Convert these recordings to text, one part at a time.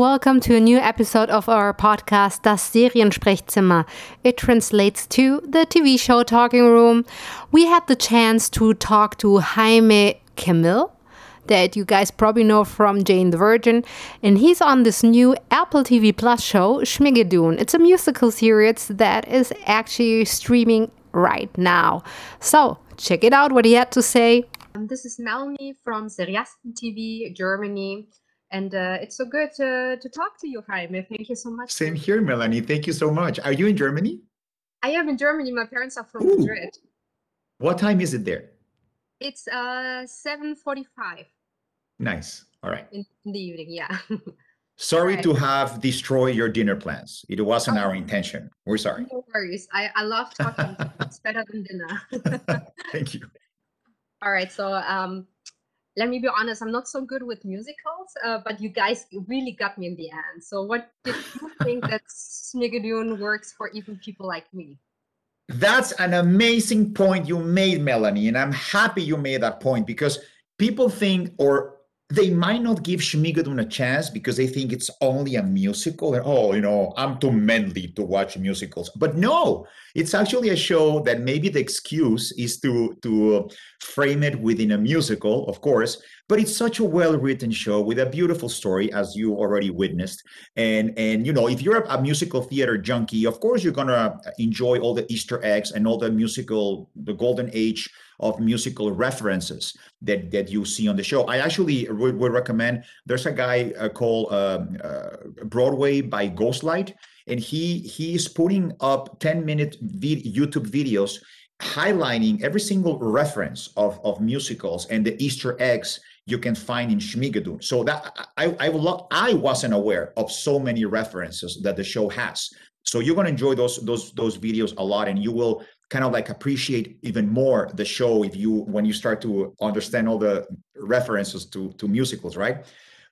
welcome to a new episode of our podcast Das Seriensprechzimmer. It translates to the TV show Talking Room. We had the chance to talk to Jaime Camil, that you guys probably know from Jane the Virgin, and he's on this new Apple TV Plus show, Schmigadoon. It's a musical series that is actually streaming right now. So check it out what he had to say. Um, this is Melanie from Seriasten TV, Germany. And uh, it's so good to, to talk to you, Jaime. Thank you so much. Same here, Melanie. Thank you so much. Are you in Germany? I am in Germany. My parents are from Ooh. Madrid. What time is it there? It's uh 7:45. Nice. All right. In, in the evening, yeah. sorry right. to have destroyed your dinner plans. It wasn't oh, our intention. We're sorry. No worries. I, I love talking. it's better than dinner. Thank you. All right. So um let me be honest, I'm not so good with musicals, uh, but you guys really got me in the end. So, what did you think that Schmigadoon works for even people like me? That's an amazing point you made, Melanie. And I'm happy you made that point because people think, or they might not give Schmigadoon a chance because they think it's only a musical. Oh, you know, I'm too manly to watch musicals. But no, it's actually a show that maybe the excuse is to to frame it within a musical, of course. But it's such a well-written show with a beautiful story, as you already witnessed. And and you know, if you're a, a musical theater junkie, of course you're gonna enjoy all the Easter eggs and all the musical, the golden age of musical references that that you see on the show. I actually would, would recommend. There's a guy uh, called um, uh, Broadway by Ghostlight, and he he's putting up 10 minute vid- YouTube videos highlighting every single reference of of musicals and the Easter eggs you can find in Schmigadoon. So that I I, I wasn't aware of so many references that the show has. So you're to enjoy those those those videos a lot, and you will kind of like appreciate even more the show if you when you start to understand all the references to to musicals right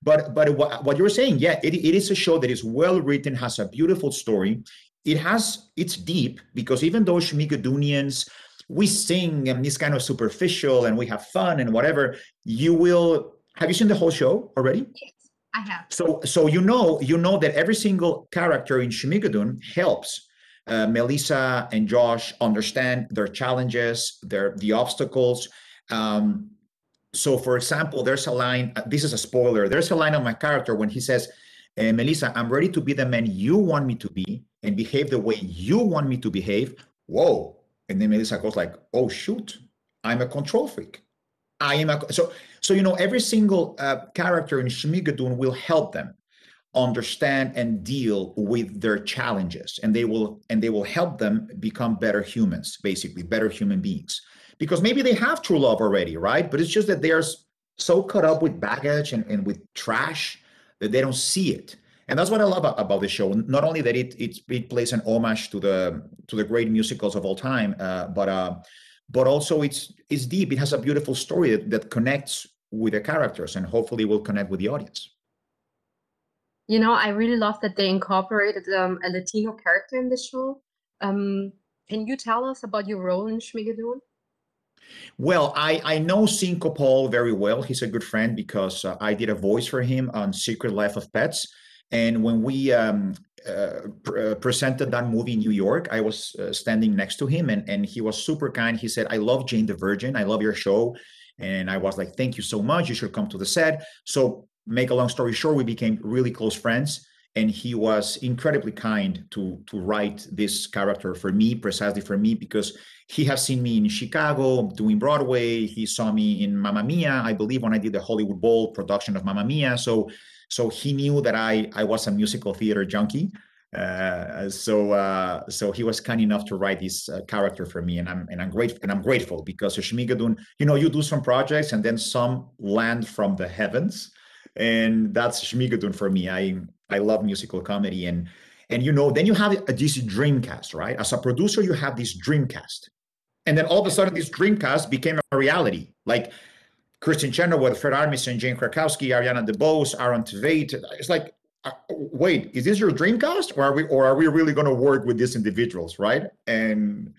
but but what, what you're saying yeah it, it is a show that is well written has a beautiful story it has it's deep because even though schmigadoonians we sing and it's kind of superficial and we have fun and whatever you will have you seen the whole show already yes i have so so you know you know that every single character in schmigadoon helps uh, Melissa and Josh understand their challenges, their the obstacles. Um, so, for example, there's a line. Uh, this is a spoiler. There's a line on my character when he says, uh, "Melissa, I'm ready to be the man you want me to be and behave the way you want me to behave." Whoa! And then Melissa goes like, "Oh shoot, I'm a control freak. I am a so so you know every single uh, character in Schmigadoon will help them understand and deal with their challenges and they will and they will help them become better humans basically better human beings. Because maybe they have true love already right? But it's just that they're so caught up with baggage and, and with trash that they don't see it and that's what i love about, the show not only that it, it it plays an homage to the to the great musicals of all time uh, but uh but also it's it's deep it has a beautiful story that, that connects with the characters and hopefully will connect with the audience you know, I really love that they incorporated um, a Latino character in the show. Um, can you tell us about your role in Schmigadoon? Well, I, I know Cinco Paul very well. He's a good friend because uh, I did a voice for him on Secret Life of Pets. And when we um, uh, pr- uh, presented that movie in New York, I was uh, standing next to him and, and he was super kind. He said, I love Jane the Virgin. I love your show. And I was like, thank you so much. You should come to the set. So make a long story short, we became really close friends. And he was incredibly kind to to write this character for me, precisely for me, because he has seen me in Chicago doing Broadway. He saw me in Mamma Mia, I believe, when I did the Hollywood Bowl production of Mamma Mia. So so he knew that I I was a musical theater junkie. Uh, so uh, so he was kind enough to write this uh, character for me, and I'm and I'm grateful and I'm grateful because Schmigadoon, you know, you do some projects and then some land from the heavens and that's Schmigadoon for me. I I love musical comedy and and you know then you have a DC Dreamcast, right? As a producer, you have this Dreamcast, and then all of a sudden this Dreamcast became a reality. Like Kristin Chenoweth, Fred Armisen, Jane Krakowski, Ariana DeBose, Aaron Tveit. It's like, uh, wait, is this your Dreamcast, or are we or are we really going to work with these individuals, right? And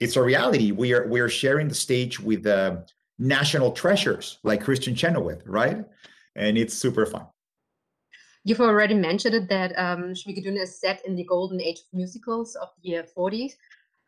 it's a reality. We are we are sharing the stage with uh, national treasures like Kristin Chenoweth, right? and it's super fun. You've already mentioned it that um, is set in the golden age of musicals of the 40s.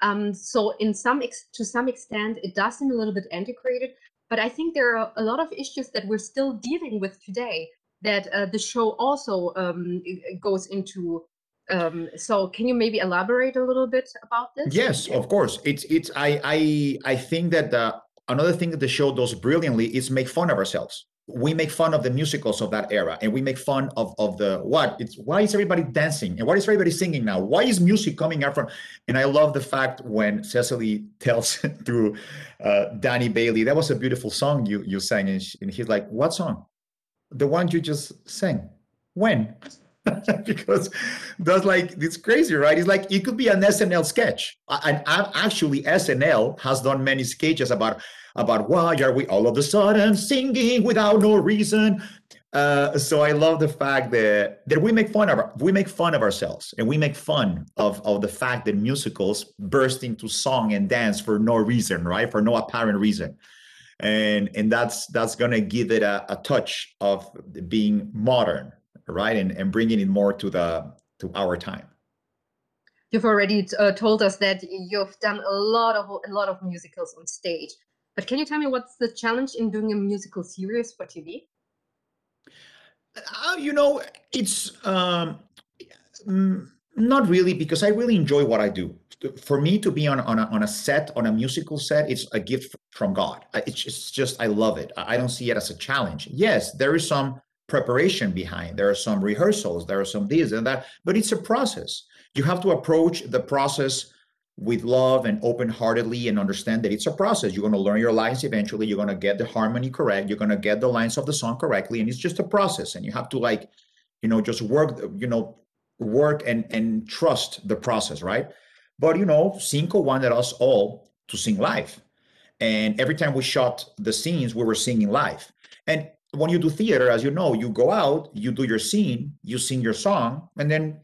Um, so, in some to some extent, it does seem a little bit antiquated. But I think there are a lot of issues that we're still dealing with today that uh, the show also um, goes into. Um, so, can you maybe elaborate a little bit about this? Yes, of course. It's it's. I I I think that the, another thing that the show does brilliantly is make fun of ourselves we make fun of the musicals of that era and we make fun of of the what? It's why is everybody dancing? And why is everybody singing now? Why is music coming out from and i love the fact when cecily tells through uh, danny bailey that was a beautiful song you you sang and, she, and he's like what song? The one you just sang. When because that's like it's crazy right it's like it could be an snl sketch and actually snl has done many sketches about about why are we all of a sudden singing without no reason. Uh, so I love the fact that that we make fun of we make fun of ourselves and we make fun of of the fact that musicals burst into song and dance for no reason, right? For no apparent reason, and and that's that's gonna give it a, a touch of being modern, right? And and bringing it more to the to our time. You've already uh, told us that you've done a lot of a lot of musicals on stage. But can you tell me what's the challenge in doing a musical series for TV? Uh, you know, it's um, mm, not really because I really enjoy what I do. For me to be on on a, on a set on a musical set, it's a gift from God. It's just, it's just I love it. I don't see it as a challenge. Yes, there is some preparation behind. There are some rehearsals. There are some this and that, but it's a process. You have to approach the process with love and open heartedly and understand that it's a process. You're going to learn your lines eventually. You're going to get the harmony correct. You're going to get the lines of the song correctly. And it's just a process. And you have to like, you know, just work, you know, work and and trust the process, right? But you know, Cinco wanted us all to sing live. And every time we shot the scenes, we were singing live. And when you do theater, as you know, you go out, you do your scene, you sing your song, and then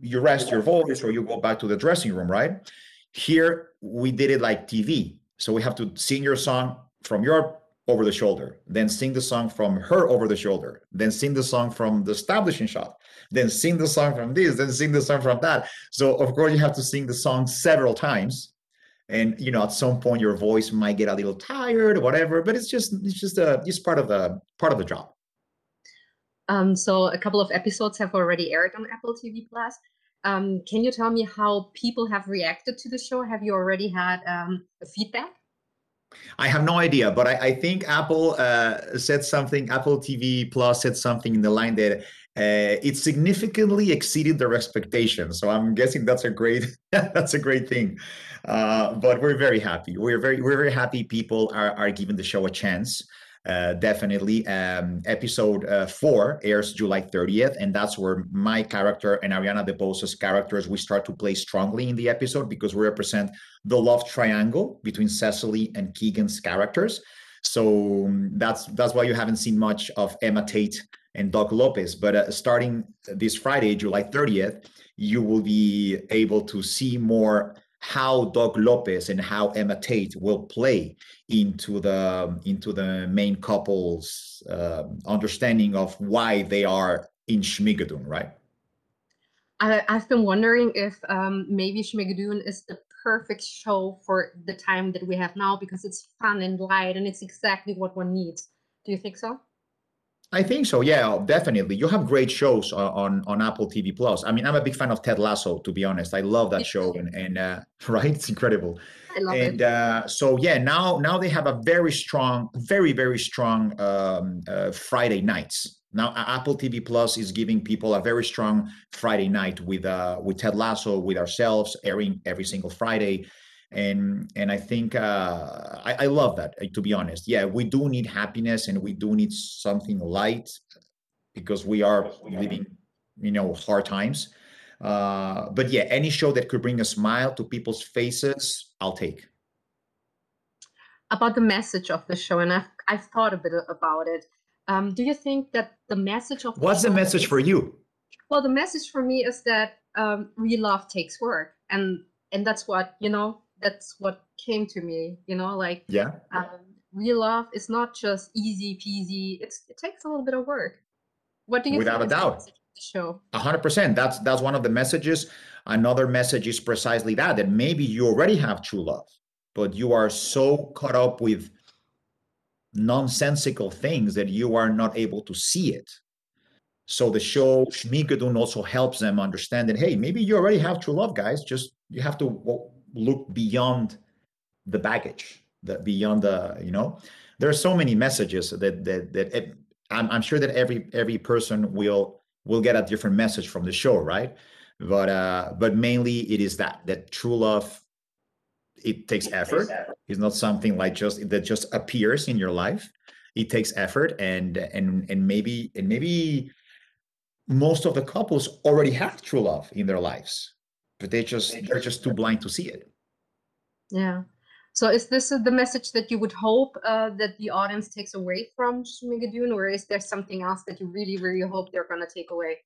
you rest your voice or you go back to the dressing room, right? Here we did it like TV. So we have to sing your song from your over the shoulder, then sing the song from her over the shoulder, then sing the song from the establishing shot, then sing the song from this, then sing the song from that. So of course you have to sing the song several times. And you know, at some point your voice might get a little tired or whatever, but it's just it's just a it's part of the part of the job. Um, so a couple of episodes have already aired on Apple TV Plus. Um, can you tell me how people have reacted to the show? Have you already had um, feedback? I have no idea, but I, I think Apple uh, said something. Apple TV Plus said something in the line that uh, it significantly exceeded their expectations. So I'm guessing that's a great that's a great thing. Uh, but we're very happy. We're very we're very happy. People are are giving the show a chance. Uh, definitely. Um, episode uh, four airs July 30th, and that's where my character and Ariana DeBose's characters we start to play strongly in the episode because we represent the love triangle between Cecily and Keegan's characters. So um, that's that's why you haven't seen much of Emma Tate and Doc Lopez. But uh, starting this Friday, July 30th, you will be able to see more how Doc Lopez and how Emma Tate will play into the into the main couple's uh, understanding of why they are in Schmigadoon, right? I, have been wondering if um, maybe Schmigadoon is the perfect show for the time that we have now because it's fun and light and it's exactly what one needs. Do you think so? I think so. Yeah, definitely. You have great shows on on Apple TV Plus. I mean, I'm a big fan of Ted Lasso. To be honest, I love that show, and and uh, right, it's incredible. I love and it. Uh, so yeah, now now they have a very strong, very very strong um, uh, Friday nights. Now Apple TV Plus is giving people a very strong Friday night with uh with Ted Lasso, with ourselves airing every single Friday and and i think uh, I, I love that to be honest. Yeah we do need happiness and we do need something light because we are. living you know hard times. Uh, but yeah any show that could bring a smile to people's faces i'll take. About the message of the show and i've, I've thought a bit about it. Um, do you think that the message of what's the message for you? Well the message for me is that um, real love takes work and and that's what you know that's what came to me you know like yeah um, real love is not just easy peasy it's it takes a little bit of work What do you Without think a doubt. message of the show? A hundred percent. That's that's one of the messages. Another message is precisely that that maybe you already have true love, but you are so caught up with nonsensical things that you are not able to see it. So the show Schmigadoon also helps them understand that hey, maybe you already have true love, guys. Just you have to look beyond the baggage, the beyond the you know. There are so many messages that that that it, I'm, I'm sure that every every person will will get a different message from the show, right? But uh, but mainly it is that that true love. It takes effort. It's not something like just that just appears in your life. It takes effort, and and and maybe and maybe most of the couples already have true love in their lives, but they just they're just too blind to see it. Yeah. So is this uh, the message that you would hope uh, that the audience takes away from Schmigadoon, or is there something else that you really, really hope they're going to take away?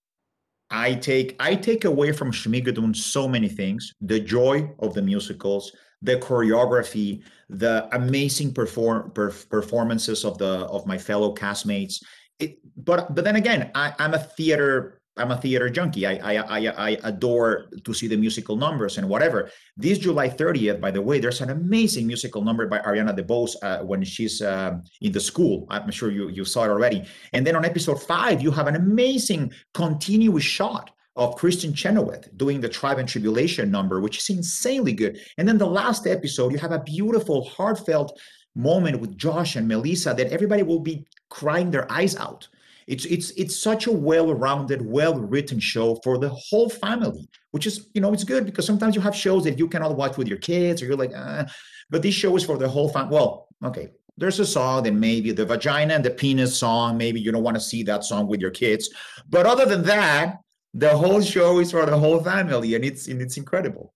I take I take away from Schmigadoon so many things: the joy of the musicals, the choreography, the amazing perform perf- performances of the of my fellow castmates. It, but but then again, I, I'm a theater I'm a theater junkie. I, I I I adore to see the musical numbers and whatever. This July 30th, by the way, there's an amazing musical number by Ariana DeBose uh, when she's uh, in the school. I'm sure you you saw it already. And then on episode five, you have an amazing continuous shot of Kristin Chenoweth doing the Tribe and Tribulation number, which is insanely good. And then the last episode, you have a beautiful, heartfelt moment with Josh and Melissa that everybody will be crying their eyes out. It's it's it's such a well-rounded, well-written show for the whole family, which is you know it's good because sometimes you have shows that you cannot watch with your kids or you're like, ah. but this show is for the whole family. Well, okay, there's a song that maybe the vagina and the penis song, maybe you don't want to see that song with your kids, but other than that, the whole show is for the whole family, and it's and it's incredible.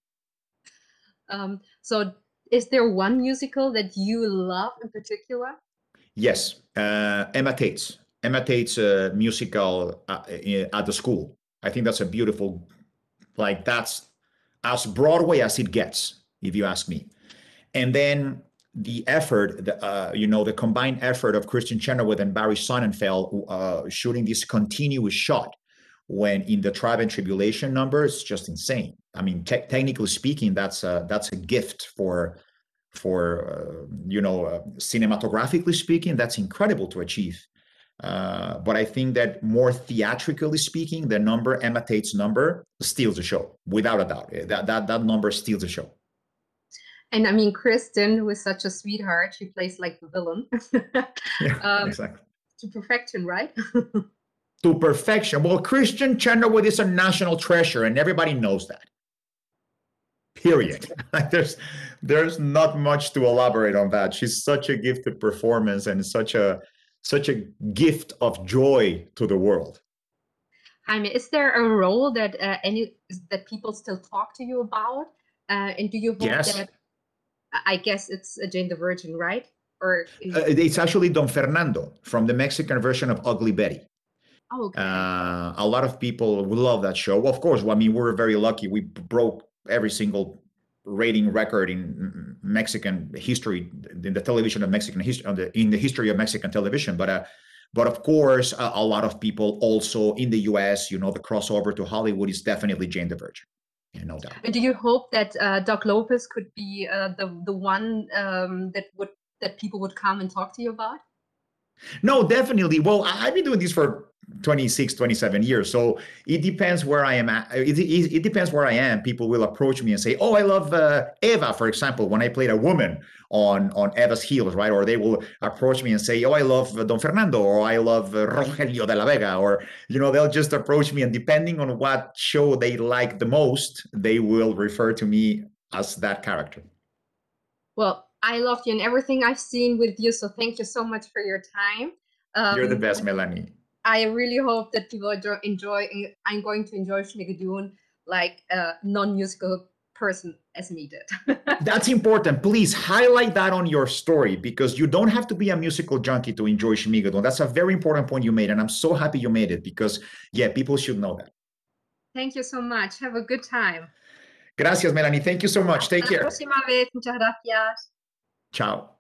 Um, so is there one musical that you love in particular? Yes, uh, Emma Tate's Emma Tate's uh, musical uh, at the school. I think that's a beautiful, like that's as Broadway as it gets, if you ask me. And then the effort, the, uh, you know, the combined effort of Kristin Chenoweth and Barry Sonnenfeld uh, shooting this continuous shot when in the Tribe and Tribulation number, it's just insane. I mean, te- technically speaking, that's a, that's a gift for for uh, you know uh, cinematographically speaking that's incredible to achieve uh, but i think that more theatrically speaking the number emma tate's number steals the show without a doubt. That that, that number steals the show. And i mean kristin who is such a sweetheart she plays like the villain. Yeah um, exactly. to perfection right? To perfection. Well kristin chenoweth is a national treasure and everybody knows that. Period. Like there's there's not much to elaborate on that. She's such a gifted performance and such a such a gift of joy to the world. Jaime, is there a role that uh, any that people still talk to you about? Uh, and do you hope yes. that i guess it's jane the virgin right? Or uh, it's actually don fernando from the mexican version of ugly betty. Oh, okay. uh, a lot of people love that show. Of course i mean we're very lucky. We broke every single rating record in Mexican history, in the television of Mexican history, in the history of Mexican television. But uh, but of course, a lot of people also in the U.S., you know, the crossover to Hollywood is definitely Jane the Virgin, yeah, no doubt. And do you hope that uh, Doc Lopez could be uh, the the one um, that would that people would come and talk to you about? No, definitely. Well, I've been doing this for 26 27 years. So it depends where i am at. It, it, it, depends where i am. People will approach me and say oh i love uh, eva for example when i played a woman on on eva's heels right? Or they will approach me and say oh i love uh, don fernando or i love uh, rogelio de la vega or you know they'll just approach me and depending on what show they like the most they will refer to me as that character. Well i loved you and everything i've seen with you so thank you so much for your time um, you're the best melanie I really hope that people enjoy. I'm going to enjoy Schmigadoon like a non-musical person as me did. That's important. Please highlight that on your story because you don't have to be a musical junkie to enjoy Schmigadoon. That's a very important point you made, and I'm so happy you made it because yeah, people should know that. Thank you so much. Have a good time. Gracias, Melanie. Thank you so much. Take care. próxima vez. Muchas gracias. Tchau.